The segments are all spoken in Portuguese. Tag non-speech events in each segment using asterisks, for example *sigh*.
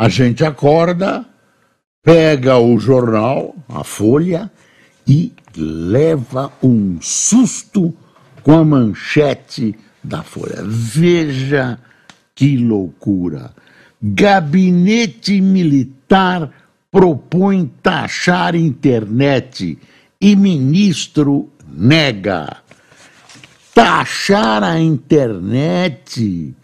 a gente acorda, pega o jornal, a folha, e leva um susto com a manchete da Folha. Veja que loucura! Gabinete Militar propõe taxar internet e ministro nega. Taxar a internet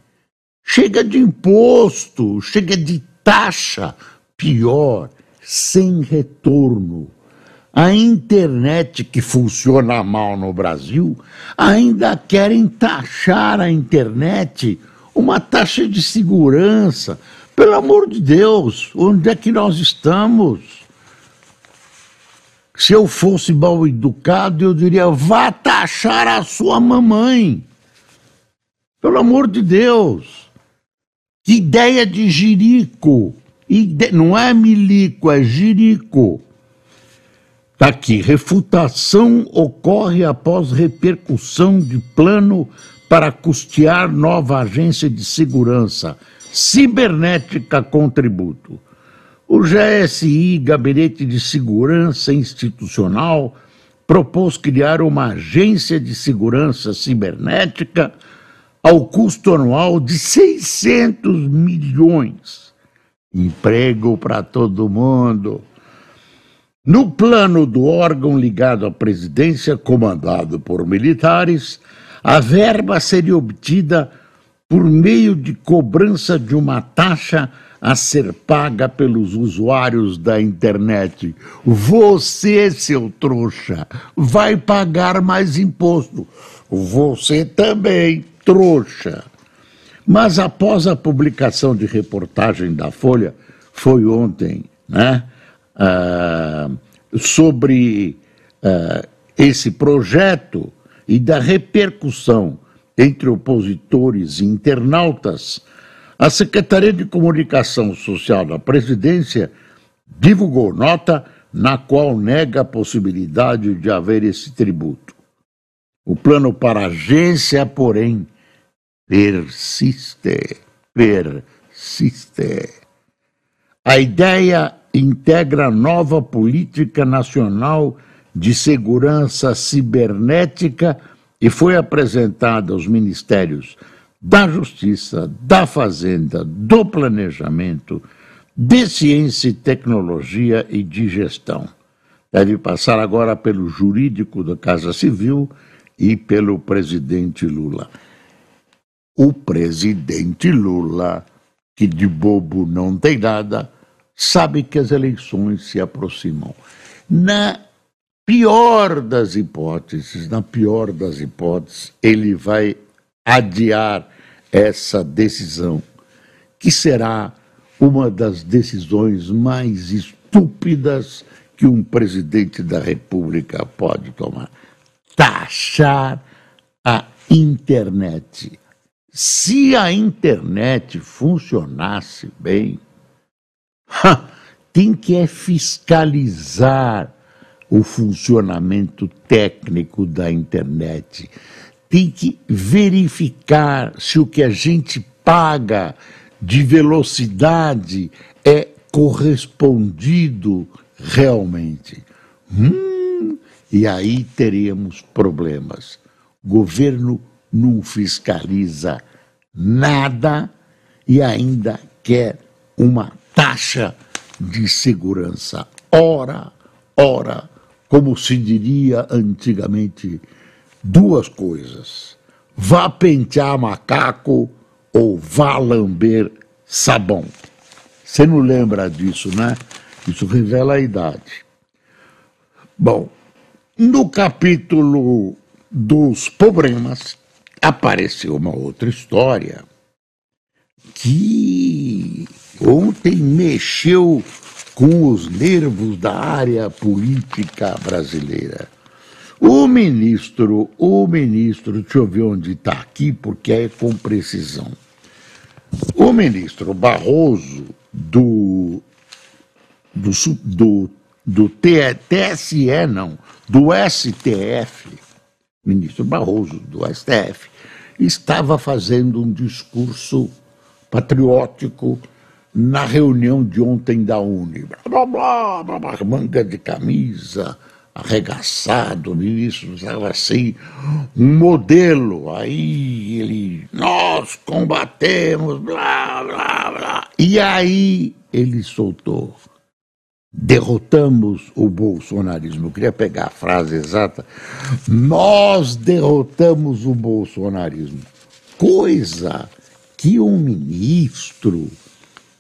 chega de imposto, chega de taxa, pior, sem retorno. A internet que funciona mal no Brasil ainda querem taxar a internet uma taxa de segurança. Pelo amor de Deus, onde é que nós estamos? Se eu fosse mal educado, eu diria: vá taxar a sua mamãe. Pelo amor de Deus. Que ideia de jirico. Ide... Não é milico, é jirico. Está aqui: refutação ocorre após repercussão de plano para custear nova agência de segurança cibernética contributo. O GSI, Gabinete de Segurança Institucional, propôs criar uma agência de segurança cibernética ao custo anual de 600 milhões. Emprego para todo mundo. No plano do órgão ligado à presidência, comandado por militares, a verba seria obtida por meio de cobrança de uma taxa a ser paga pelos usuários da internet. Você, seu trouxa, vai pagar mais imposto. Você também, trouxa. Mas após a publicação de reportagem da Folha, foi ontem, né? uh, sobre uh, esse projeto e da repercussão entre opositores e internautas, a Secretaria de Comunicação Social da Presidência divulgou nota na qual nega a possibilidade de haver esse tributo. O plano para a agência, porém, persiste, persiste. A ideia integra nova política nacional de segurança cibernética e foi apresentada aos ministérios da Justiça, da Fazenda, do Planejamento, de Ciência e Tecnologia e de Gestão. Deve passar agora pelo jurídico da Casa Civil e pelo presidente Lula. O presidente Lula, que de bobo não tem nada, sabe que as eleições se aproximam. Na pior das hipóteses, na pior das hipóteses, ele vai adiar essa decisão, que será uma das decisões mais estúpidas que um presidente da República pode tomar: taxar a internet. Se a internet funcionasse bem, tem que é fiscalizar o funcionamento técnico da internet. Tem que verificar se o que a gente paga de velocidade é correspondido realmente. Hum, e aí teríamos problemas. Governo não fiscaliza nada e ainda quer uma taxa de segurança. Ora, ora, como se diria antigamente, duas coisas: vá pentear macaco ou vá lamber sabão. Você não lembra disso, né? Isso revela a idade. Bom, no capítulo dos problemas apareceu uma outra história que ontem mexeu com os nervos da área política brasileira. O ministro, o ministro, deixa eu ver onde está aqui, porque é com precisão. O ministro Barroso do, do, do, do TSE, não, do STF, ministro Barroso do STF, estava fazendo um discurso patriótico na reunião de ontem da Uni. Blá, blá, blá, blá, manga de camisa, arregaçado, o ministro estava assim, um modelo. Aí ele, nós combatemos, blá, blá, blá. E aí ele soltou. Derrotamos o bolsonarismo. Eu queria pegar a frase exata. Nós derrotamos o bolsonarismo. Coisa que um ministro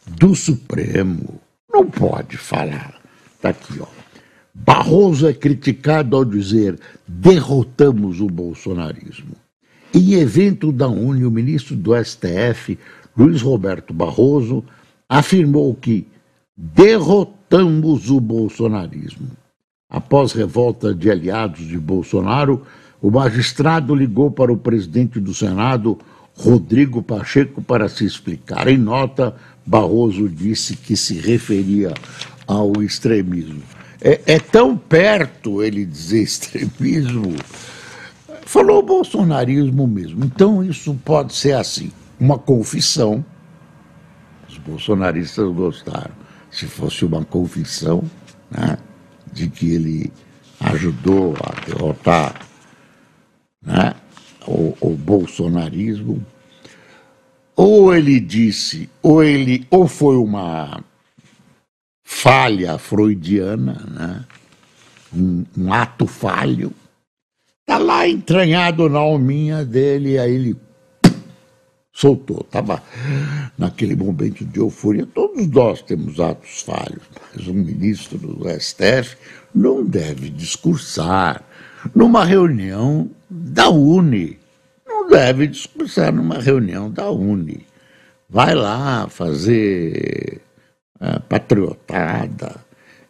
do Supremo não pode falar. Está aqui, ó. Barroso é criticado ao dizer derrotamos o bolsonarismo. Em evento da Uni, o ministro do STF, Luiz Roberto Barroso, afirmou que derrotamos o bolsonarismo. Após revolta de aliados de Bolsonaro, o magistrado ligou para o presidente do Senado, Rodrigo Pacheco, para se explicar. Em nota, Barroso disse que se referia ao extremismo. É, é tão perto ele dizer extremismo. Falou bolsonarismo mesmo. Então isso pode ser assim, uma confissão. Os bolsonaristas gostaram. Se fosse uma confissão né, de que ele ajudou a derrotar né, o, o bolsonarismo, ou ele disse, ou ele, ou foi uma falha freudiana, né? um, um ato falho, está lá entranhado na alminha dele, aí ele soltou. Estava naquele momento de euforia. Todos nós temos atos falhos, mas um ministro do STF não deve discursar numa reunião da UNE. Não deve discursar numa reunião da UNE. Vai lá fazer uh, patriotada.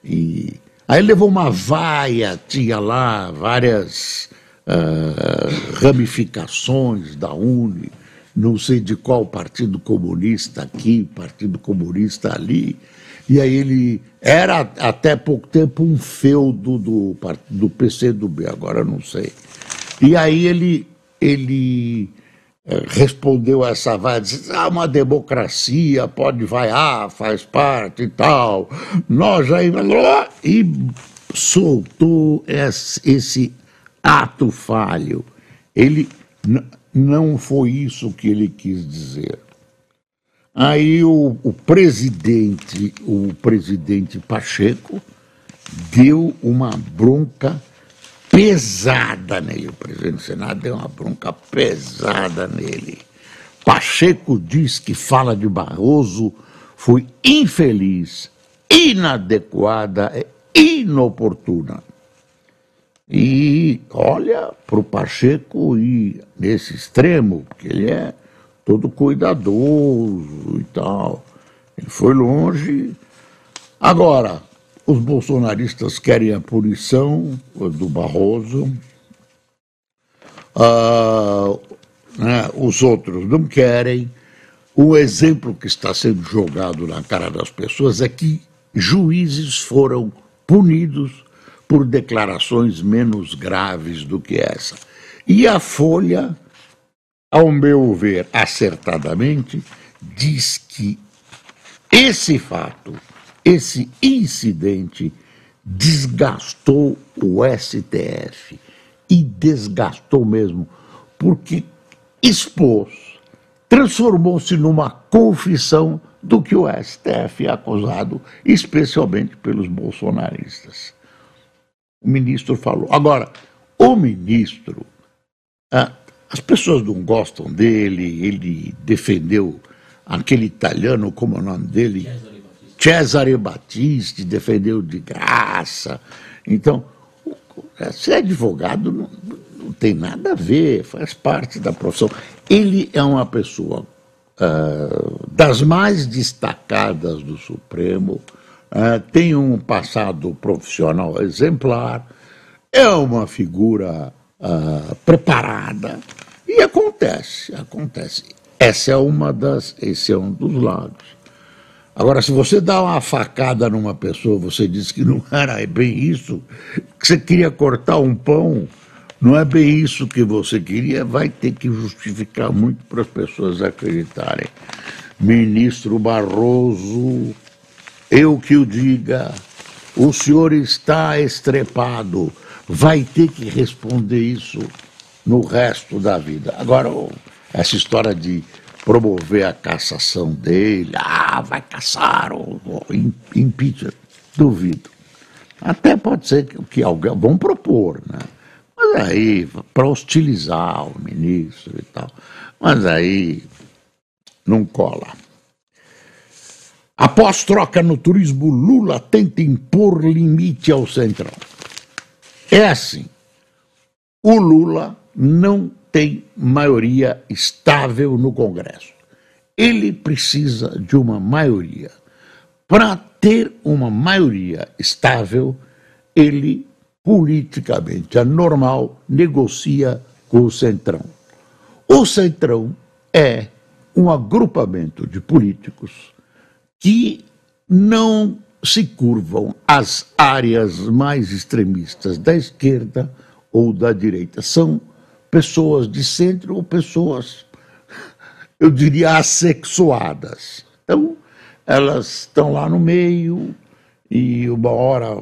E aí levou uma vaia, tinha lá várias uh, ramificações da UNE, não sei de qual Partido Comunista aqui, Partido Comunista ali. E aí ele era até pouco tempo um feudo do, do PCdoB, agora não sei. E aí ele, ele respondeu a essa vaia, disse, ah, uma democracia, pode vaiar, faz parte e tal. Nós aí... E soltou esse ato falho. Ele não foi isso que ele quis dizer. Aí o, o presidente, o presidente Pacheco, deu uma bronca pesada nele. O presidente do Senado deu uma bronca pesada nele. Pacheco diz que fala de Barroso foi infeliz, inadequada, inoportuna. E olha para o Pacheco ir nesse extremo, porque ele é todo cuidadoso e tal. Ele foi longe. Agora, os bolsonaristas querem a punição do Barroso, uh, né, os outros não querem. O exemplo que está sendo jogado na cara das pessoas é que juízes foram punidos por declarações menos graves do que essa. E a Folha, ao meu ver, acertadamente, diz que esse fato esse incidente desgastou o STF e desgastou mesmo, porque expôs, transformou-se numa confissão do que o STF é acusado, especialmente pelos bolsonaristas. O ministro falou. Agora, o ministro, ah, as pessoas não gostam dele, ele defendeu aquele italiano, como é o nome dele? Cesare Battisti defendeu de graça. Então, ser advogado não, não tem nada a ver, faz parte da profissão. Ele é uma pessoa uh, das mais destacadas do Supremo, uh, tem um passado profissional exemplar, é uma figura uh, preparada e acontece, acontece. Essa é uma das, esse é um dos lados. Agora, se você dá uma facada numa pessoa, você diz que não era bem isso, que você queria cortar um pão, não é bem isso que você queria, vai ter que justificar muito para as pessoas acreditarem. Ministro Barroso, eu que o diga, o senhor está estrepado, vai ter que responder isso no resto da vida. Agora, essa história de promover a cassação dele, ah, vai caçar, ou, impeachment, duvido. Até pode ser que, que alguém vão propor, né? Mas aí, para hostilizar o ministro e tal. Mas aí não cola. Após troca no turismo, Lula tenta impor limite ao Centrão. É assim. O Lula não tem maioria estável no Congresso. Ele precisa de uma maioria. Para ter uma maioria estável, ele politicamente anormal negocia com o Centrão. O Centrão é um agrupamento de políticos que não se curvam às áreas mais extremistas da esquerda ou da direita. São pessoas de centro ou pessoas, eu diria, assexuadas. Então, elas estão lá no meio e uma hora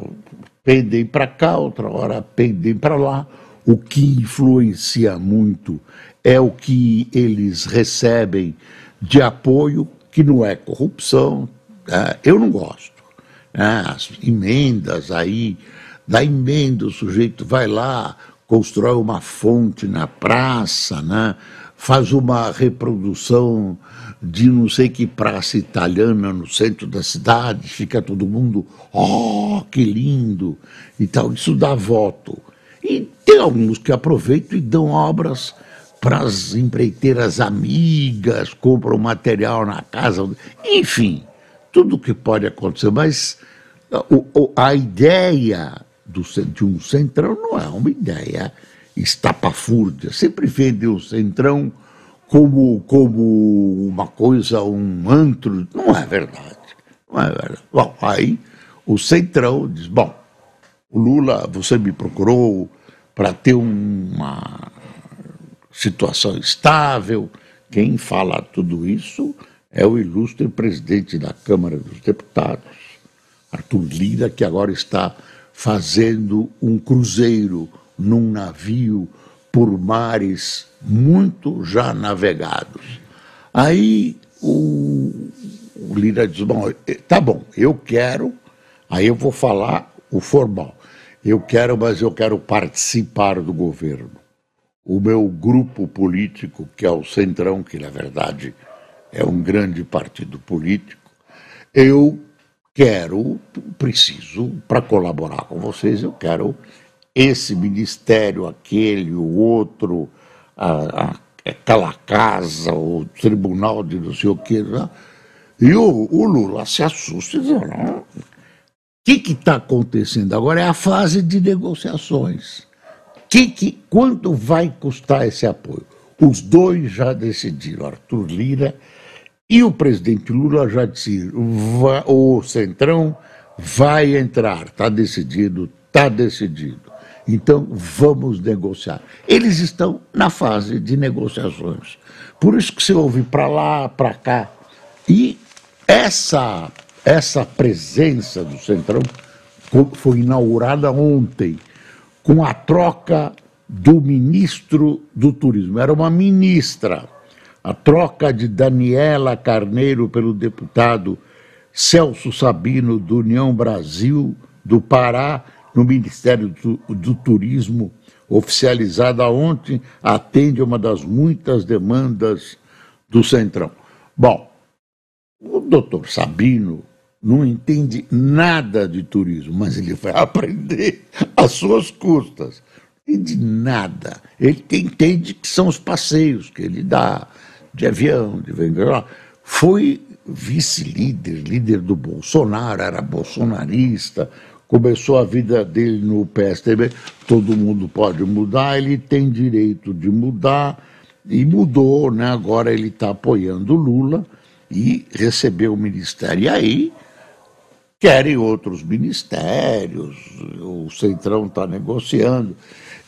pendem para cá, outra hora pendem para lá. O que influencia muito é o que eles recebem de apoio, que não é corrupção. Né? Eu não gosto. Né? As emendas aí, da emenda, o sujeito vai lá, constrói uma fonte na praça, né? faz uma reprodução de não sei que praça italiana no centro da cidade, fica todo mundo, oh, que lindo, e tal. Isso dá voto. E tem alguns que aproveitam e dão obras para as empreiteiras amigas, compram material na casa, enfim, tudo que pode acontecer, mas a ideia do, de um centrão não é uma ideia estapafúrdia. Sempre vende o centrão como, como uma coisa, um antro. Não é verdade. Não é verdade. Bom, aí o centrão diz: bom, o Lula, você me procurou para ter uma situação estável. Quem fala tudo isso é o ilustre presidente da Câmara dos Deputados, Arthur Lira, que agora está fazendo um cruzeiro num navio por mares muito já navegados. Aí o, o Lira diz: Bom, eh, tá bom, eu quero, aí eu vou falar o formal. Eu quero, mas eu quero participar do governo. O meu grupo político, que é o Centrão, que na verdade é um grande partido político, eu quero, preciso, para colaborar com vocês, eu quero esse ministério, aquele, o outro, a, a, aquela casa, o tribunal de não sei o quê. Né? E o, o, Lula se assusta e diz, não, o que está acontecendo agora é a fase de negociações. Que, que, quanto vai custar esse apoio? Os dois já decidiram, Arthur Lira e o presidente Lula já disse: o Centrão vai entrar, está decidido, está decidido. Então vamos negociar. Eles estão na fase de negociações. Por isso que você ouve para lá, para cá. E essa, essa presença do Centrão foi inaugurada ontem, com a troca do ministro do Turismo. Era uma ministra a troca de Daniela Carneiro pelo deputado Celso Sabino, do União Brasil, do Pará, no Ministério do, do Turismo, oficializada ontem, atende uma das muitas demandas do Centrão. Bom, o doutor Sabino não entende nada de turismo, mas ele vai *laughs* aprender às suas custas. Não entende nada. Ele entende que são os passeios que ele dá, de avião, de vender. Foi vice-líder, líder do Bolsonaro, era bolsonarista, começou a vida dele no PSDB. Todo mundo pode mudar, ele tem direito de mudar e mudou, né? Agora ele está apoiando Lula e recebeu o ministério. E aí querem outros ministérios, o Centrão está negociando.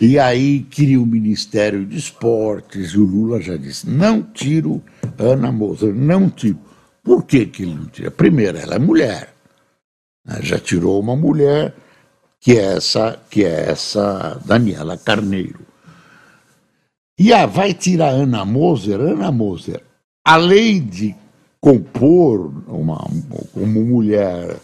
E aí queria o Ministério de Esportes, e o Lula já disse: não tiro Ana Moser, não tiro. Por que, que ele não tira? Primeiro, ela é mulher. Né? Já tirou uma mulher, que é essa, que é essa Daniela Carneiro. E a, vai tirar Ana Moser, Ana Moser, além de compor uma, como mulher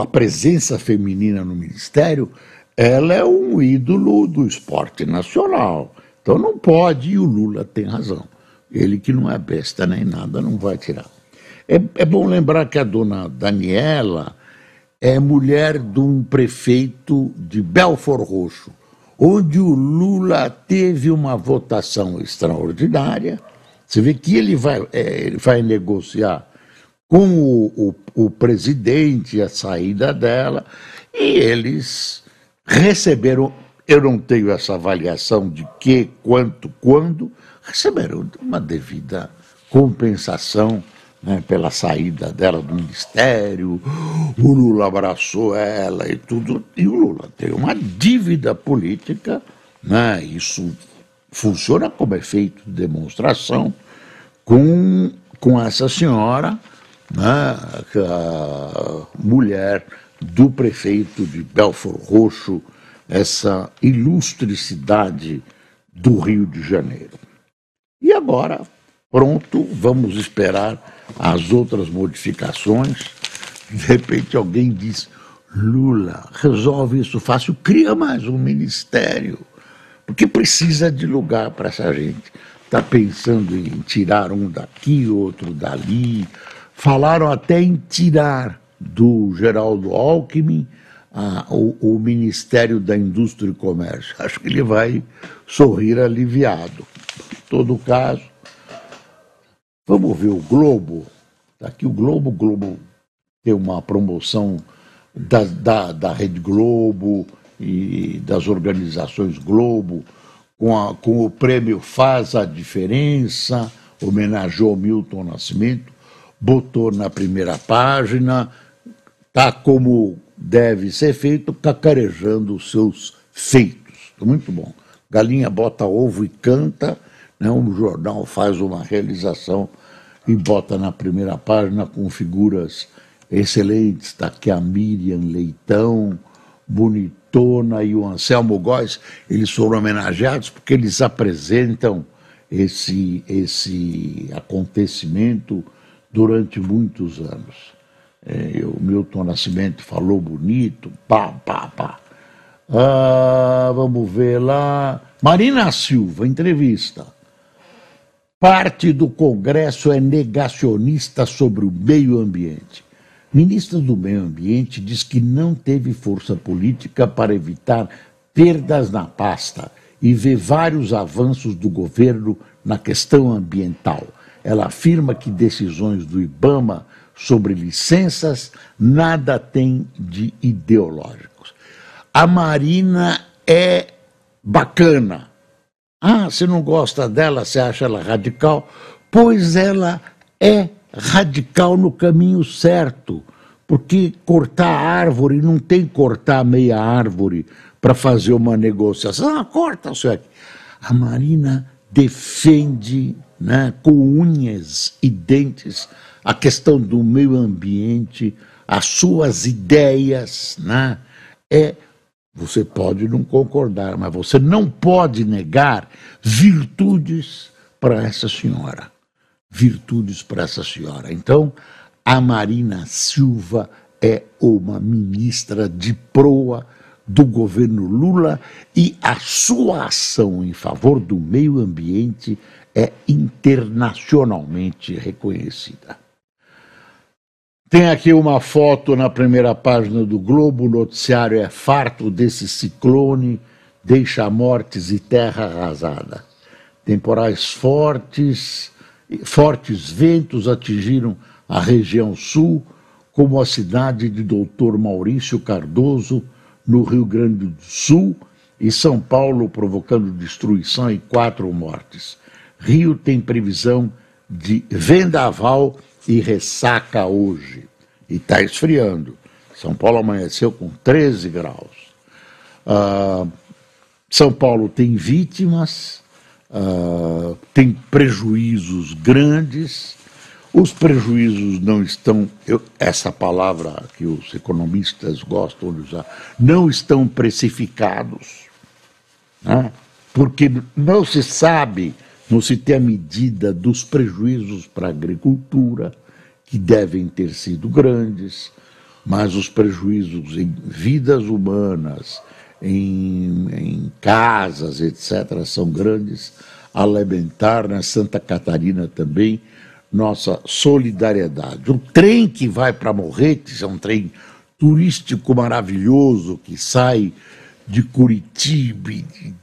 a presença feminina no ministério, ela é um ídolo do esporte nacional. Então não pode, e o Lula tem razão. Ele que não é besta nem nada, não vai tirar. É, é bom lembrar que a dona Daniela é mulher de um prefeito de Belfort Roxo, onde o Lula teve uma votação extraordinária. Você vê que ele vai, é, ele vai negociar com o, o, o presidente a saída dela, e eles receberam, eu não tenho essa avaliação de que, quanto, quando, receberam uma devida compensação né, pela saída dela do ministério, o Lula abraçou ela e tudo, e o Lula tem uma dívida política, né, isso funciona como efeito de demonstração com, com essa senhora, né, a mulher do prefeito de Belfort Roxo, essa ilustre cidade do Rio de Janeiro. E agora, pronto, vamos esperar as outras modificações. De repente alguém diz: Lula, resolve isso fácil, cria mais um ministério, porque precisa de lugar para essa gente. Está pensando em tirar um daqui, outro dali. Falaram até em tirar do Geraldo Alckmin o, o Ministério da Indústria e Comércio. Acho que ele vai sorrir aliviado todo caso. Vamos ver o Globo. Está aqui o Globo. O Globo tem uma promoção da, da, da Rede Globo e das organizações Globo, com, a, com o prêmio Faz a Diferença, homenageou Milton Nascimento, botou na primeira página, tá como deve ser feito, cacarejando os seus feitos. Muito bom. Galinha bota ovo e canta né? Um jornal faz uma realização e bota na primeira página com figuras excelentes. Está aqui a Miriam Leitão, bonitona, e o Anselmo Góes. Eles foram homenageados porque eles apresentam esse, esse acontecimento durante muitos anos. É, o Milton Nascimento falou bonito, pá, pá, pá. Ah, vamos ver lá. Marina Silva, entrevista. Parte do Congresso é negacionista sobre o meio ambiente. Ministra do Meio Ambiente diz que não teve força política para evitar perdas na pasta e vê vários avanços do governo na questão ambiental. Ela afirma que decisões do IBAMA sobre licenças nada tem de ideológicos. A Marina é bacana, ah, você não gosta dela, você acha ela radical? Pois ela é radical no caminho certo. Porque cortar árvore não tem cortar meia árvore para fazer uma negociação. Ah, corta aqui. A Marina defende né, com unhas e dentes a questão do meio ambiente, as suas ideias. Né, é você pode não concordar, mas você não pode negar virtudes para essa senhora. Virtudes para essa senhora. Então, a Marina Silva é uma ministra de proa do governo Lula e a sua ação em favor do meio ambiente é internacionalmente reconhecida. Tem aqui uma foto na primeira página do Globo, o noticiário é farto desse ciclone, deixa mortes e terra arrasada. temporais fortes, fortes ventos atingiram a região sul, como a cidade de Doutor Maurício Cardoso, no Rio Grande do Sul, e São Paulo, provocando destruição e quatro mortes. Rio tem previsão de vendaval e ressaca hoje. E está esfriando. São Paulo amanheceu com 13 graus. Uh, São Paulo tem vítimas, uh, tem prejuízos grandes. Os prejuízos não estão, eu, essa palavra que os economistas gostam de usar, não estão precificados, né? porque não se sabe, não se tem a medida dos prejuízos para a agricultura, que devem ter sido grandes, mas os prejuízos em vidas humanas, em, em casas, etc., são grandes. A lamentar na Santa Catarina também nossa solidariedade. O trem que vai para Morretes é um trem turístico maravilhoso que sai de Curitiba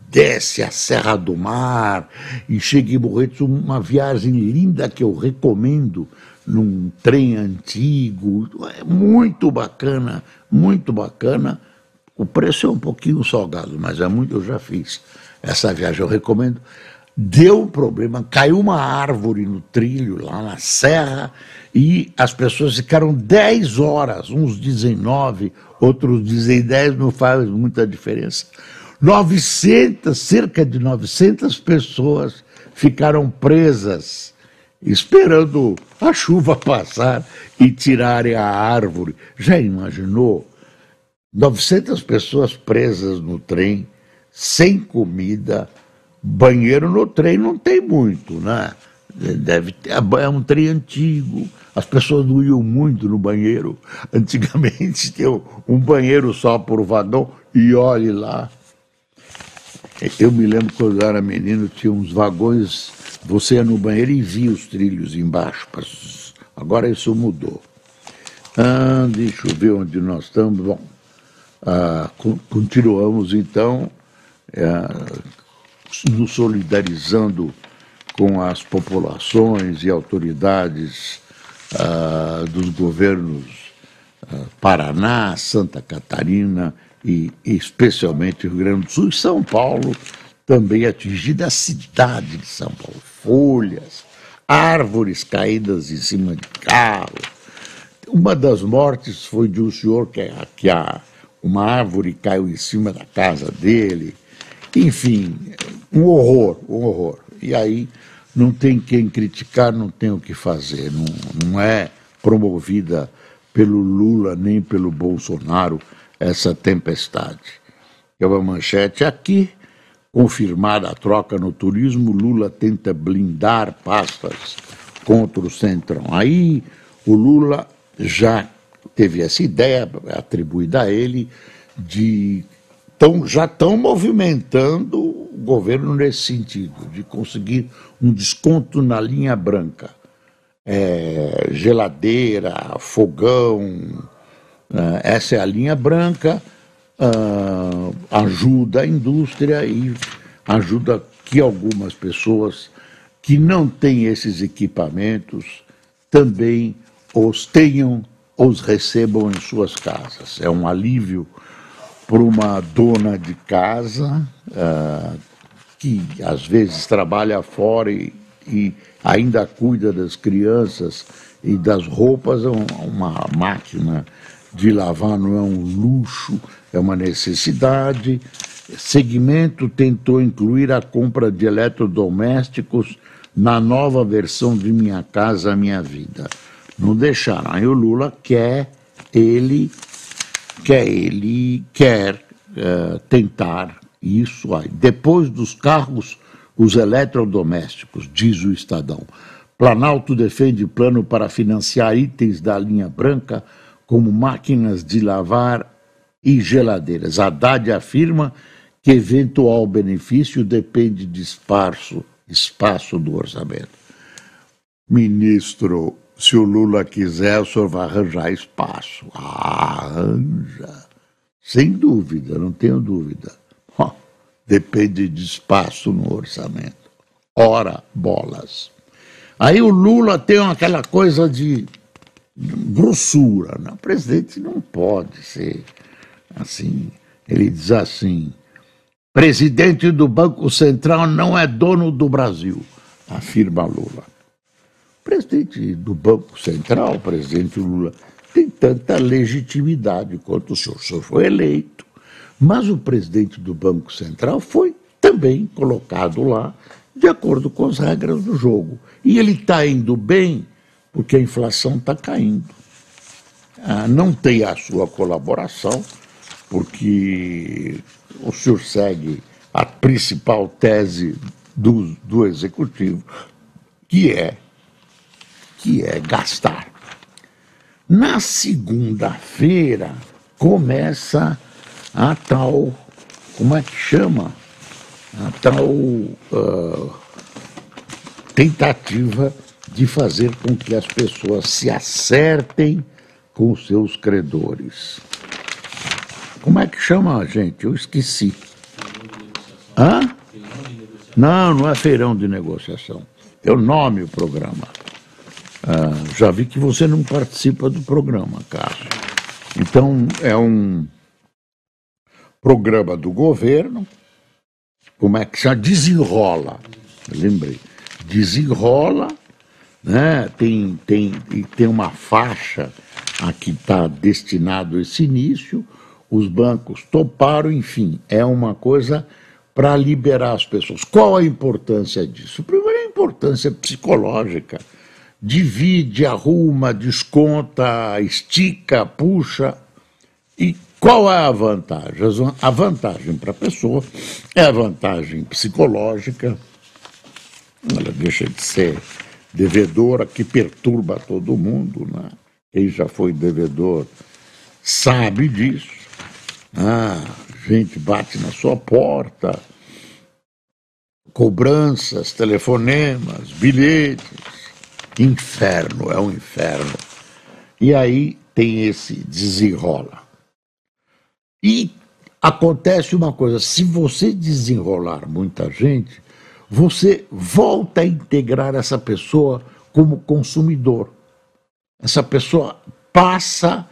desce a Serra do Mar e chega em Morretes, uma viagem linda que eu recomendo num trem antigo, é muito bacana, muito bacana. O preço é um pouquinho salgado, mas é muito, eu já fiz essa viagem, eu recomendo deu problema, caiu uma árvore no trilho, lá na serra, e as pessoas ficaram 10 horas, uns dizem 9, outros dizem 10, não faz muita diferença. 900, cerca de 900 pessoas ficaram presas, esperando a chuva *laughs* passar e tirarem a árvore. Já imaginou? 900 pessoas presas no trem, sem comida, Banheiro no trem não tem muito, né? Deve ter, é um trem antigo, as pessoas não iam muito no banheiro. *laughs* Antigamente tinha um banheiro só por vagão e olhe lá. Eu me lembro quando eu era menino, tinha uns vagões, você ia no banheiro e via os trilhos embaixo. Agora isso mudou. Ah, deixa eu ver onde nós estamos. Bom, ah, continuamos então. É, nos solidarizando com as populações e autoridades uh, dos governos uh, Paraná, Santa Catarina e, e, especialmente Rio Grande do Sul e São Paulo, também atingida a cidade de São Paulo. Folhas, árvores caídas em cima de carros. Uma das mortes foi de um senhor que, que a, uma árvore caiu em cima da casa dele. Enfim, um horror, um horror. E aí não tem quem criticar, não tem o que fazer. Não, não é promovida pelo Lula nem pelo Bolsonaro essa tempestade. É uma manchete aqui, confirmada a troca no turismo, Lula tenta blindar pastas contra o Centrão. Aí o Lula já teve essa ideia atribuída a ele de tão, já estão movimentando o governo nesse sentido, de conseguir um desconto na linha branca. É, geladeira, fogão, né? essa é a linha branca, uh, ajuda a indústria e ajuda que algumas pessoas que não têm esses equipamentos também os tenham, os recebam em suas casas. É um alívio para uma dona de casa uh, que às vezes trabalha fora e, e, ainda cuida das crianças e das roupas, é uma máquina de lavar não é um luxo, é uma necessidade. Segmento tentou incluir a compra de eletrodomésticos na nova versão de Minha Casa Minha Vida. Não deixaram. Aí o Lula quer ele que ele quer uh, tentar isso aí. Depois dos carros, os eletrodomésticos, diz o Estadão. Planalto defende plano para financiar itens da linha branca, como máquinas de lavar e geladeiras. Haddad afirma que eventual benefício depende de espaço, espaço do orçamento. Ministro se o Lula quiser, o senhor vai arranjar espaço. Arranja. Sem dúvida, não tenho dúvida. Oh, depende de espaço no orçamento. Ora, bolas. Aí o Lula tem aquela coisa de grossura. Né? O presidente não pode ser assim. Ele diz assim: presidente do Banco Central não é dono do Brasil, afirma Lula. Presidente do Banco Central, o presidente Lula, tem tanta legitimidade quanto o senhor. O senhor foi eleito, mas o presidente do Banco Central foi também colocado lá de acordo com as regras do jogo. E ele está indo bem porque a inflação está caindo. Ah, não tem a sua colaboração, porque o senhor segue a principal tese do, do executivo, que é que é gastar. Na segunda-feira começa a tal, como é que chama? A tal uh, tentativa de fazer com que as pessoas se acertem com seus credores. Como é que chama, gente? Eu esqueci. Hã? Não, não é feirão de negociação. É o nome o programa. Ah, já vi que você não participa do programa, Carlos. Então, é um programa do governo. Como é que se desenrola? Lembrei. Desenrola né? tem, tem, tem uma faixa a que está destinado esse início, os bancos toparam, enfim, é uma coisa para liberar as pessoas. Qual a importância disso? Primeiro, a importância psicológica. Divide, arruma, desconta, estica, puxa. E qual é a vantagem? A vantagem para a pessoa é a vantagem psicológica. Ela deixa de ser devedora que perturba todo mundo. Né? Quem já foi devedor sabe disso. Ah, gente bate na sua porta, cobranças, telefonemas, bilhetes. Inferno, é um inferno. E aí tem esse desenrola. E acontece uma coisa: se você desenrolar muita gente, você volta a integrar essa pessoa como consumidor. Essa pessoa passa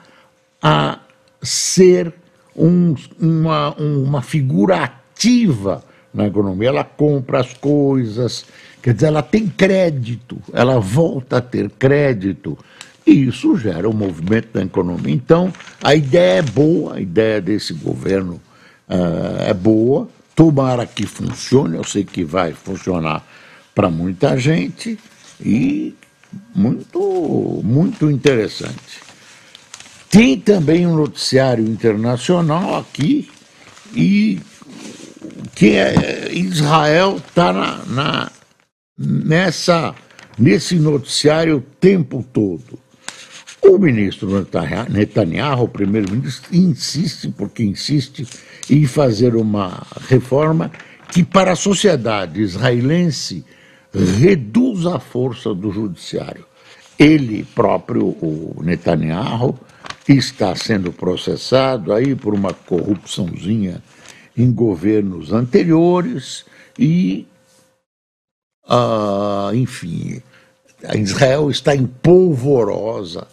a ser um, uma, uma figura ativa na economia. Ela compra as coisas, quer dizer, ela tem crédito, ela volta a ter crédito. E isso gera um movimento na economia. Então, a ideia é boa, a ideia desse governo uh, é boa, Tomara que funcione, eu sei que vai funcionar para muita gente e muito, muito interessante. Tem também um noticiário internacional aqui e que é Israel está na, na, nessa nesse noticiário o tempo todo. O ministro Netanyahu, o primeiro-ministro, insiste, porque insiste, em fazer uma reforma que, para a sociedade israelense, reduz a força do judiciário. Ele próprio, o Netanyahu, está sendo processado aí por uma corrupçãozinha em governos anteriores e, uh, enfim, Israel está em polvorosa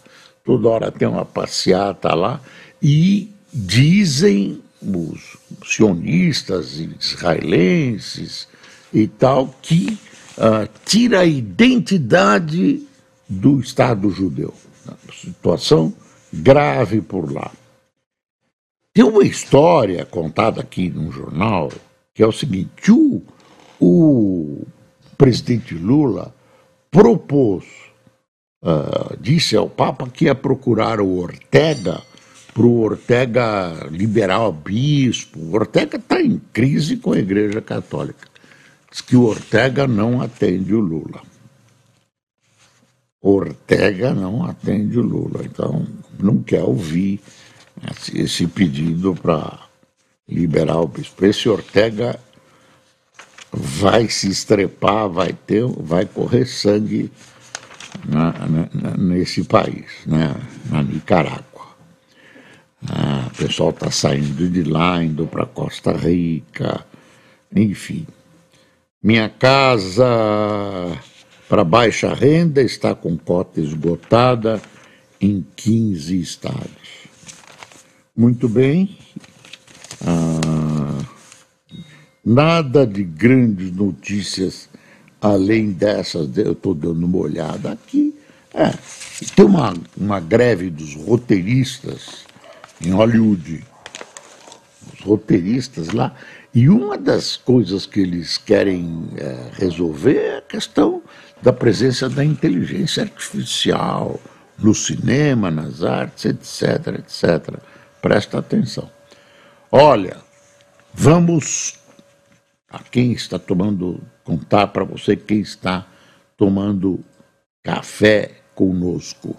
toda hora tem uma passeata lá, e dizem os sionistas israelenses e tal que uh, tira a identidade do Estado judeu. Situação grave por lá. Tem uma história contada aqui num jornal que é o seguinte: o, o presidente Lula propôs uh, disse ao Papa que ia procurar o Ortega para o Ortega liberar o bispo. O Ortega está em crise com a Igreja Católica. Diz que o Ortega não atende o Lula. Ortega não atende o Lula, então não quer ouvir esse pedido para liberar o bispo. Esse Ortega vai se estrepar, vai ter, vai correr sangue na, na, nesse país, né? na Nicarágua. Ah, o pessoal está saindo de lá, indo para Costa Rica, enfim. Minha casa para baixa renda está com cota esgotada em 15 estados. Muito bem. Ah, nada de grandes notícias além dessas. Eu estou dando uma olhada aqui. É, tem uma, uma greve dos roteiristas em Hollywood. Os roteiristas lá. E uma das coisas que eles querem é, resolver é a questão da presença da inteligência artificial no cinema, nas artes, etc, etc. Presta atenção. Olha, vamos a quem está tomando, contar para você quem está tomando café conosco.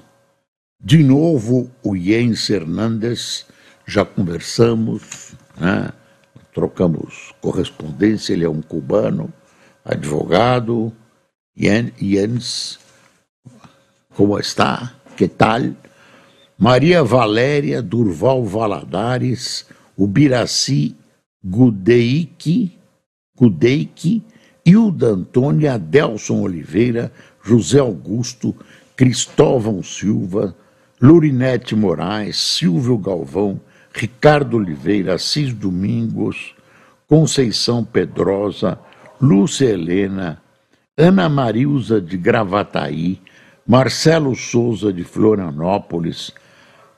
De novo, o Jens Hernandes, já conversamos, né? trocamos correspondência, ele é um cubano, advogado. Jens, como está? Que tal? Maria Valéria Durval Valadares, Ubiraci Gudeiki, Gudeiki, Hilda Antônia, Adelson Oliveira, José Augusto, Cristóvão Silva, Lurinete Moraes, Silvio Galvão, Ricardo Oliveira, Assis Domingos, Conceição Pedrosa, Lúcia Helena, Ana Marilza de Gravataí, Marcelo Souza de Florianópolis,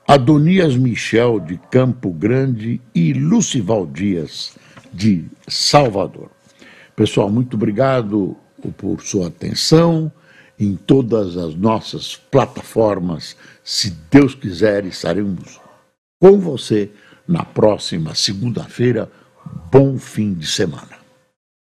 Adonias Michel de Campo Grande e Lucival Dias de Salvador. Pessoal, muito obrigado por sua atenção em todas as nossas plataformas. Se Deus quiser, estaremos com você na próxima segunda-feira. Bom fim de semana.